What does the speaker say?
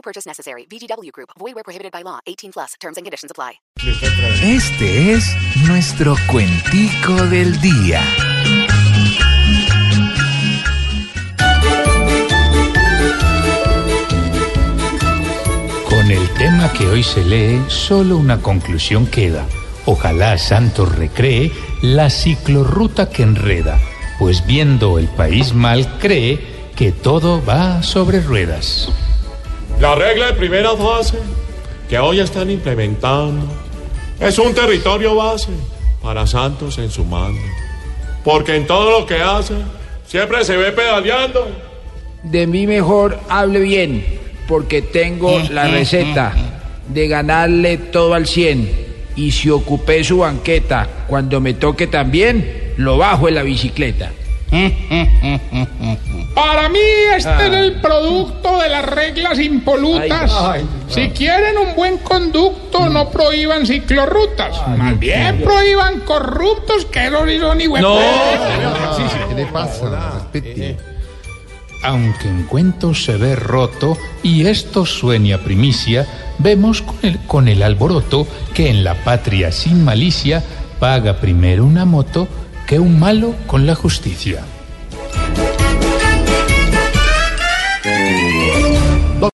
No purchase necessary. VGW Group. Void where prohibited by law. 18 plus. Terms and conditions apply. Este es nuestro cuentico del día. Con el tema que hoy se lee, solo una conclusión queda. Ojalá Santos recree la ciclorruta que enreda, pues viendo el país mal cree que todo va sobre ruedas. La regla de primera fase que hoy están implementando es un territorio base para Santos en su mando. Porque en todo lo que hace siempre se ve pedaleando. De mí mejor hable bien, porque tengo la receta de ganarle todo al 100. Y si ocupé su banqueta, cuando me toque también, lo bajo en la bicicleta. Para mí este es el producto de las reglas impolutas. Si quieren un buen conducto, no prohíban ciclorrutas. Más bien prohíban corruptos que sí son igual. ¿Qué le pasa? Aunque en cuentos se ve roto y esto sueña primicia, vemos con el, con el alboroto que en la patria sin malicia paga primero una moto que un malo con la justicia.